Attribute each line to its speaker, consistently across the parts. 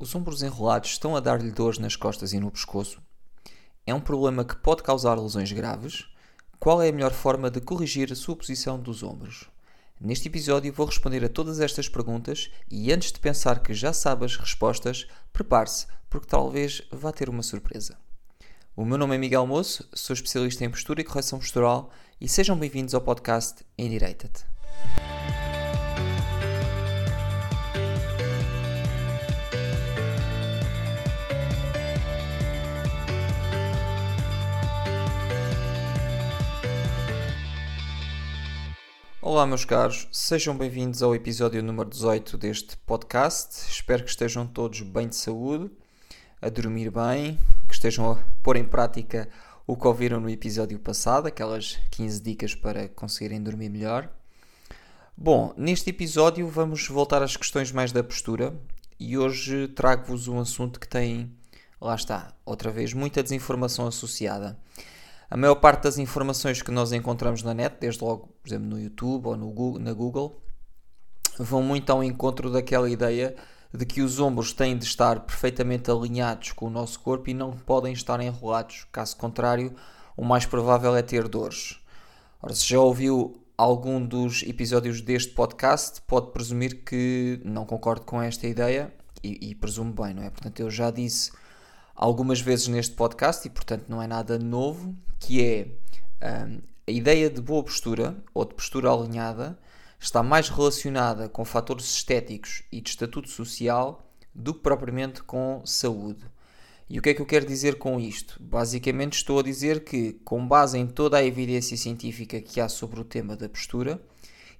Speaker 1: Os ombros enrolados estão a dar-lhe dores nas costas e no pescoço? É um problema que pode causar lesões graves? Qual é a melhor forma de corrigir a sua posição dos ombros? Neste episódio vou responder a todas estas perguntas e antes de pensar que já sabe as respostas, prepare-se, porque talvez vá ter uma surpresa. O meu nome é Miguel Moço, sou especialista em postura e correção postural e sejam bem-vindos ao podcast Endireita-te. Olá, meus caros, sejam bem-vindos ao episódio número 18 deste podcast. Espero que estejam todos bem de saúde, a dormir bem, que estejam a pôr em prática o que ouviram no episódio passado, aquelas 15 dicas para conseguirem dormir melhor. Bom, neste episódio vamos voltar às questões mais da postura e hoje trago-vos um assunto que tem, lá está, outra vez, muita desinformação associada. A maior parte das informações que nós encontramos na net, desde logo, por exemplo, no YouTube ou no Google, na Google, vão muito ao encontro daquela ideia de que os ombros têm de estar perfeitamente alinhados com o nosso corpo e não podem estar enrolados. Caso contrário, o mais provável é ter dores. Ora, se já ouviu algum dos episódios deste podcast, pode presumir que não concordo com esta ideia e, e presumo bem, não é? Portanto, eu já disse algumas vezes neste podcast e, portanto, não é nada novo, que é um, a ideia de boa postura ou de postura alinhada está mais relacionada com fatores estéticos e de estatuto social do que propriamente com saúde. E o que é que eu quero dizer com isto? Basicamente, estou a dizer que, com base em toda a evidência científica que há sobre o tema da postura,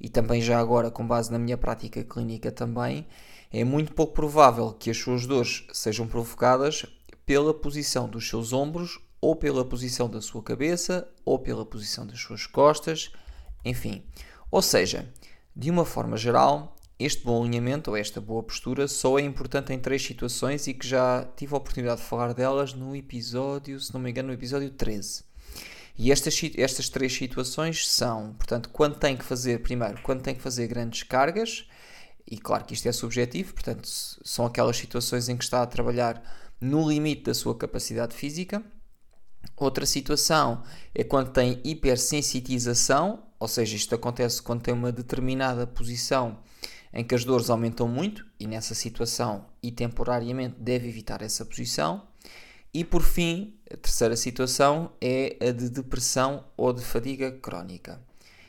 Speaker 1: e também já agora com base na minha prática clínica também, é muito pouco provável que as suas dores sejam provocadas pela posição dos seus ombros, ou pela posição da sua cabeça, ou pela posição das suas costas, enfim. Ou seja, de uma forma geral, este bom alinhamento ou esta boa postura só é importante em três situações e que já tive a oportunidade de falar delas no episódio, se não me engano, no episódio 13. E estas, estas três situações são, portanto, quando tem que fazer, primeiro, quando tem que fazer grandes cargas, e claro que isto é subjetivo, portanto, são aquelas situações em que está a trabalhar no limite da sua capacidade física. Outra situação é quando tem hipersensitização, ou seja, isto acontece quando tem uma determinada posição em que as dores aumentam muito e nessa situação e temporariamente deve evitar essa posição. E por fim, a terceira situação é a de depressão ou de fadiga crónica.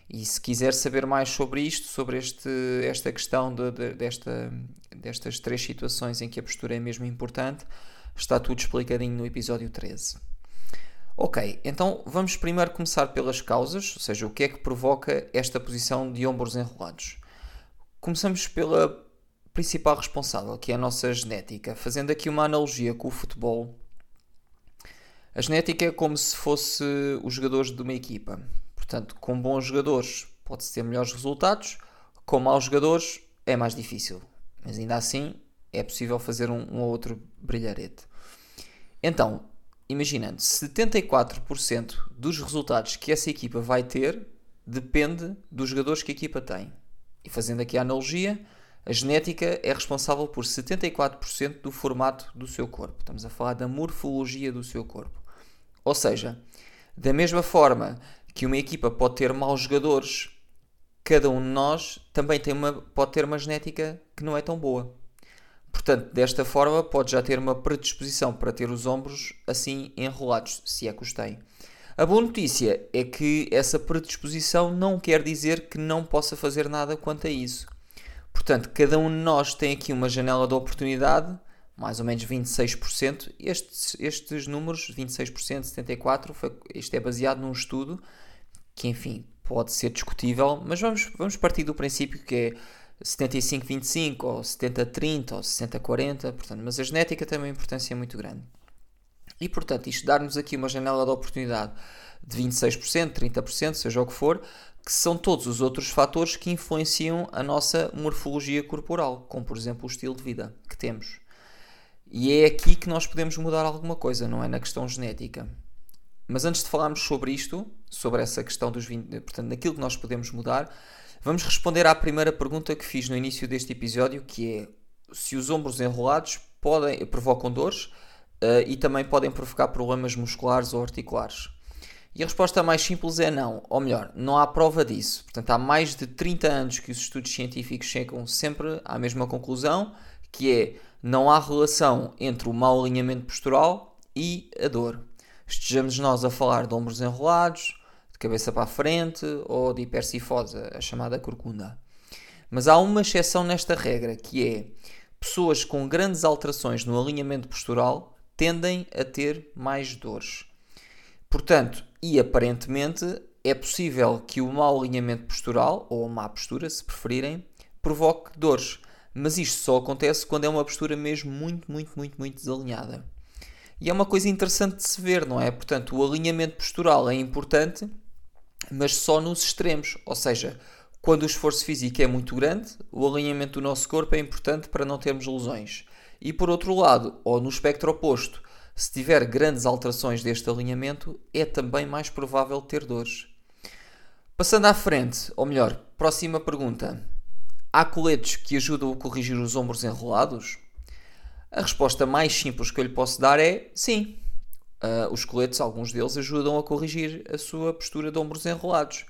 Speaker 1: E se quiser saber mais sobre isto, sobre este, esta questão de, de, desta, destas três situações em que a postura é mesmo importante, Está tudo explicadinho no episódio 13. Ok, então vamos primeiro começar pelas causas, ou seja, o que é que provoca esta posição de ombros enrolados. Começamos pela principal responsável, que é a nossa genética. Fazendo aqui uma analogia com o futebol, a genética é como se fosse os jogadores de uma equipa. Portanto, com bons jogadores pode-se ter melhores resultados, com maus jogadores é mais difícil. Mas ainda assim é possível fazer um, um ou outro brilharete. Então, imaginando, 74% dos resultados que essa equipa vai ter depende dos jogadores que a equipa tem. E fazendo aqui a analogia, a genética é responsável por 74% do formato do seu corpo. Estamos a falar da morfologia do seu corpo. Ou seja, da mesma forma que uma equipa pode ter maus jogadores, cada um de nós também tem uma, pode ter uma genética que não é tão boa. Portanto, desta forma, pode já ter uma predisposição para ter os ombros assim enrolados, se é que os tem. A boa notícia é que essa predisposição não quer dizer que não possa fazer nada quanto a isso. Portanto, cada um de nós tem aqui uma janela de oportunidade, mais ou menos 26%. Estes, estes números, 26%, 74%, foi, isto é baseado num estudo que, enfim, pode ser discutível, mas vamos, vamos partir do princípio que é 75-25 ou 70-30 ou 60-40, portanto, mas a genética tem uma importância muito grande. E portanto, isto dar-nos aqui uma janela de oportunidade de 26%, 30%, seja o que for, que são todos os outros fatores que influenciam a nossa morfologia corporal, como por exemplo o estilo de vida que temos. E é aqui que nós podemos mudar alguma coisa, não é na questão genética. Mas antes de falarmos sobre isto, sobre essa questão dos 20, portanto, naquilo que nós podemos mudar, Vamos responder à primeira pergunta que fiz no início deste episódio, que é se os ombros enrolados podem, provocam dores uh, e também podem provocar problemas musculares ou articulares. E a resposta mais simples é não, ou melhor, não há prova disso. Portanto, há mais de 30 anos que os estudos científicos chegam sempre à mesma conclusão, que é não há relação entre o mau alinhamento postural e a dor. Estejamos nós a falar de ombros enrolados, cabeça para a frente ou de hipercifose, a chamada corcunda. Mas há uma exceção nesta regra, que é pessoas com grandes alterações no alinhamento postural tendem a ter mais dores. Portanto, e aparentemente é possível que o mau alinhamento postural, ou a má postura, se preferirem, provoque dores. Mas isto só acontece quando é uma postura mesmo muito, muito, muito, muito desalinhada. E é uma coisa interessante de se ver, não é? Portanto, o alinhamento postural é importante, mas só nos extremos. Ou seja, quando o esforço físico é muito grande, o alinhamento do nosso corpo é importante para não termos lesões. E por outro lado, ou no espectro oposto, se tiver grandes alterações deste alinhamento, é também mais provável ter dores. Passando à frente, ou melhor, próxima pergunta. Há coletes que ajudam a corrigir os ombros enrolados? A resposta mais simples que eu lhe posso dar é sim. Uh, os coletes, alguns deles, ajudam a corrigir a sua postura de ombros enrolados.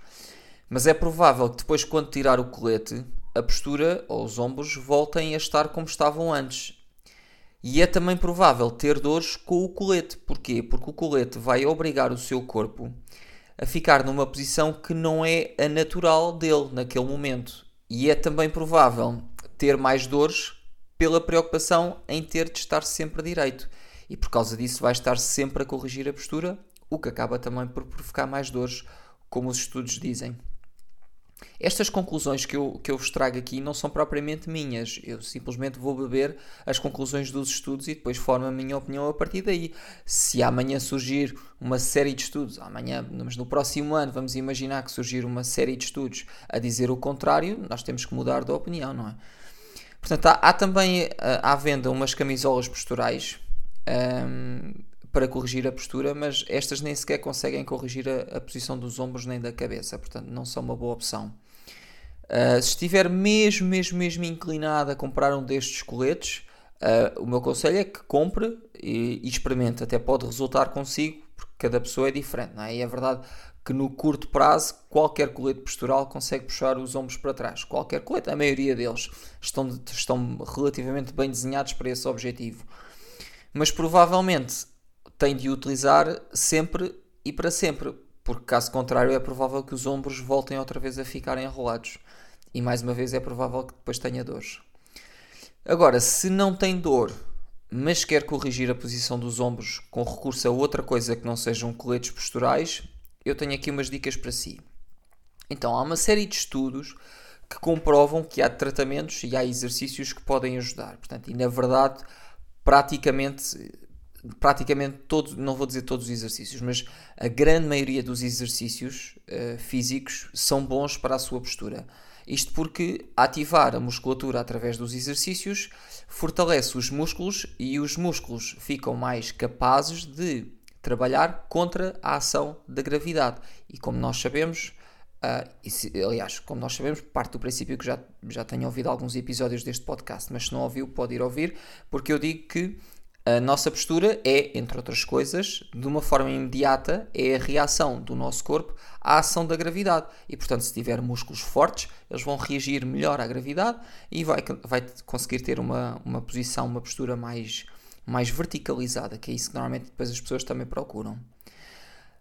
Speaker 1: Mas é provável que depois, quando tirar o colete, a postura ou os ombros voltem a estar como estavam antes. E é também provável ter dores com o colete. Porquê? Porque o colete vai obrigar o seu corpo a ficar numa posição que não é a natural dele naquele momento. E é também provável ter mais dores pela preocupação em ter de estar sempre direito. E por causa disso vai estar sempre a corrigir a postura, o que acaba também por provocar mais dores, como os estudos dizem. Estas conclusões que eu, que eu vos trago aqui não são propriamente minhas, eu simplesmente vou beber as conclusões dos estudos e depois formo a minha opinião a partir daí. Se amanhã surgir uma série de estudos, amanhã, mas no próximo ano, vamos imaginar que surgir uma série de estudos a dizer o contrário, nós temos que mudar de opinião, não é? Portanto, há, há também eh, à venda umas camisolas posturais. Um, para corrigir a postura, mas estas nem sequer conseguem corrigir a, a posição dos ombros nem da cabeça, portanto não são uma boa opção. Uh, se estiver mesmo, mesmo, mesmo inclinado a comprar um destes coletes, uh, o meu conselho é que compre e, e, experimente, até pode resultar consigo, porque cada pessoa é diferente, não é? E é verdade que no curto prazo qualquer colete postural consegue puxar os ombros para trás. Qualquer colete, a maioria deles estão, estão relativamente bem desenhados para esse objetivo. Mas provavelmente tem de utilizar sempre e para sempre, porque caso contrário é provável que os ombros voltem outra vez a ficar enrolados e mais uma vez é provável que depois tenha dores. Agora, se não tem dor, mas quer corrigir a posição dos ombros com recurso a outra coisa que não sejam coletes posturais, eu tenho aqui umas dicas para si. Então, há uma série de estudos que comprovam que há tratamentos e há exercícios que podem ajudar. Portanto, e na verdade, praticamente praticamente todos, não vou dizer todos os exercícios, mas a grande maioria dos exercícios uh, físicos são bons para a sua postura. Isto porque ativar a musculatura através dos exercícios fortalece os músculos e os músculos ficam mais capazes de trabalhar contra a ação da gravidade. E como nós sabemos, uh, se, aliás, como nós sabemos, parte do princípio que já, já tenho ouvido alguns episódios deste podcast, mas se não ouviu, pode ir ouvir, porque eu digo que a nossa postura é, entre outras coisas, de uma forma imediata, é a reação do nosso corpo à ação da gravidade. E, portanto, se tiver músculos fortes, eles vão reagir melhor à gravidade e vai, vai conseguir ter uma, uma posição, uma postura mais, mais verticalizada, que é isso que normalmente depois as pessoas também procuram.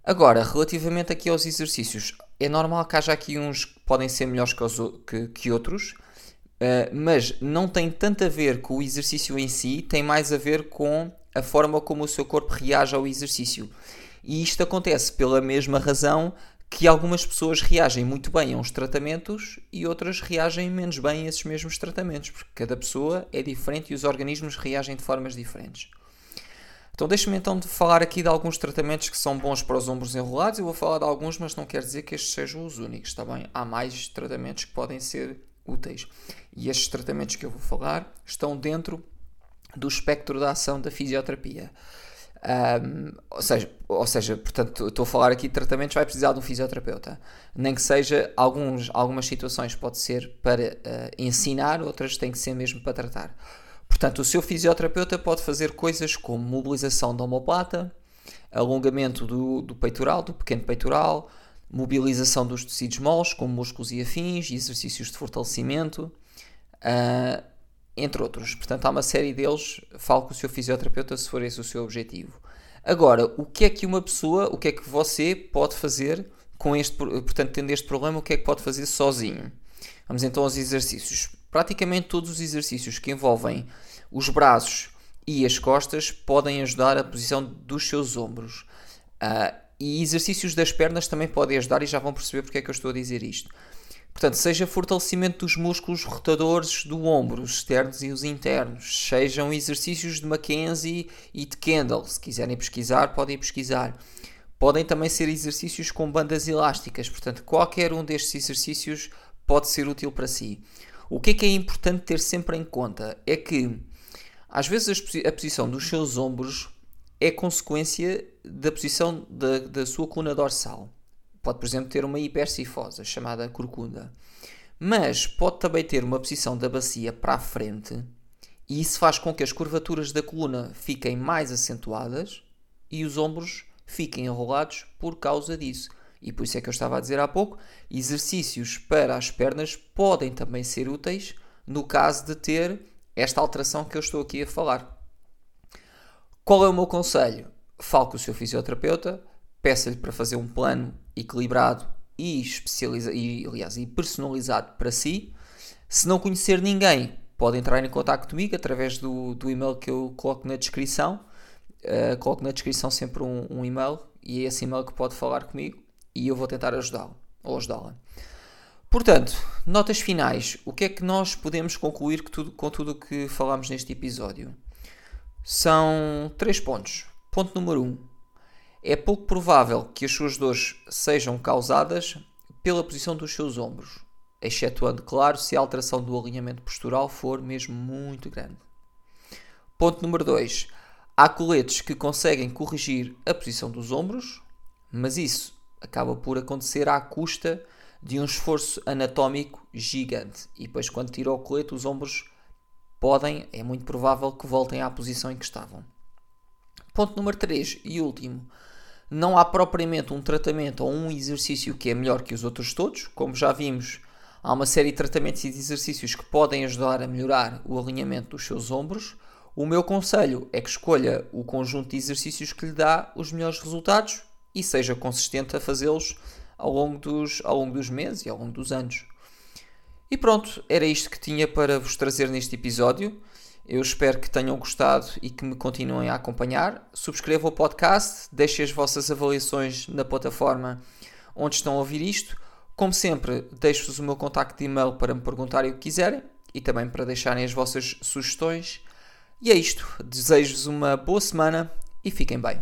Speaker 1: Agora, relativamente aqui aos exercícios, é normal que haja aqui uns que podem ser melhores que, os, que, que outros, Uh, mas não tem tanto a ver com o exercício em si, tem mais a ver com a forma como o seu corpo reage ao exercício. E isto acontece pela mesma razão que algumas pessoas reagem muito bem a uns tratamentos e outras reagem menos bem a esses mesmos tratamentos, porque cada pessoa é diferente e os organismos reagem de formas diferentes. Então deixe-me então de falar aqui de alguns tratamentos que são bons para os ombros enrolados. Eu vou falar de alguns, mas não quer dizer que estes sejam os únicos, está bem? Há mais tratamentos que podem ser úteis. E estes tratamentos que eu vou falar estão dentro do espectro da ação da fisioterapia. Um, ou, seja, ou seja, portanto, estou a falar aqui de tratamentos, vai precisar de um fisioterapeuta. Nem que seja, alguns, algumas situações pode ser para uh, ensinar, outras têm que ser mesmo para tratar. Portanto, o seu fisioterapeuta pode fazer coisas como mobilização da omoplata, alongamento do, do peitoral, do pequeno peitoral, mobilização dos tecidos moles, como músculos e afins, exercícios de fortalecimento, uh, entre outros. Portanto, há uma série deles. Fale com o seu fisioterapeuta se for esse o seu objetivo. Agora, o que é que uma pessoa, o que é que você pode fazer com este, portanto, tendo este problema, o que é que pode fazer sozinho? Vamos então aos exercícios. Praticamente todos os exercícios que envolvem os braços e as costas podem ajudar a posição dos seus ombros. Uh, e exercícios das pernas também podem ajudar e já vão perceber porque é que eu estou a dizer isto. Portanto, seja fortalecimento dos músculos rotadores do ombro, os externos e os internos, sejam exercícios de Mackenzie e de Kendall. Se quiserem pesquisar, podem pesquisar. Podem também ser exercícios com bandas elásticas, portanto, qualquer um destes exercícios pode ser útil para si. O que é que é importante ter sempre em conta é que às vezes a posição dos seus ombros é consequência da posição da, da sua coluna dorsal. Pode, por exemplo, ter uma hipercifosa, chamada corcunda. Mas pode também ter uma posição da bacia para a frente, e isso faz com que as curvaturas da coluna fiquem mais acentuadas e os ombros fiquem enrolados por causa disso. E por isso é que eu estava a dizer há pouco: exercícios para as pernas podem também ser úteis no caso de ter esta alteração que eu estou aqui a falar. Qual é o meu conselho? Fale com o seu fisioterapeuta, peça-lhe para fazer um plano equilibrado e, especializa e, aliás, e personalizado para si. Se não conhecer ninguém, pode entrar em contato comigo através do, do e-mail que eu coloco na descrição. Uh, coloco na descrição sempre um, um, e-mail e é esse e-mail que pode falar comigo e eu vou tentar ajudá-lo ou ajudá-la. Portanto, notas finais. O que é que nós podemos concluir com tudo o que falámos neste episódio? São três pontos. Ponto número um. É pouco provável que as suas dores sejam causadas pela posição dos seus ombros, excetuando, claro, se a alteração do alinhamento postural for mesmo muito grande. Ponto número 2. Há coletes que conseguem corrigir a posição dos ombros, mas isso acaba por acontecer à custa de um esforço anatómico gigante. E depois, quando tira o colete, os ombros podem, é muito provável que voltem à posição em que estavam. Ponto número 3 e último. Não há propriamente um tratamento ou um exercício que é melhor que os outros todos. Como já vimos, há uma série de tratamentos e de exercícios que podem ajudar a melhorar o alinhamento dos seus ombros. O meu conselho é que escolha o conjunto de exercícios que lhe dá os melhores resultados e seja consistente a fazê-los ao, longo dos, ao longo dos meses e ao longo dos anos. E pronto, era isto que tinha para vos trazer neste episódio. Eu espero que tenham gostado e que me continuem a acompanhar. Subscrevam o podcast, deixem as vossas avaliações na plataforma onde estão a ouvir isto. Como sempre, deixo-vos o meu contacto de e-mail para me perguntarem o que quiserem e também para deixarem as vossas sugestões. E é isto. Desejo-vos uma boa semana e fiquem bem.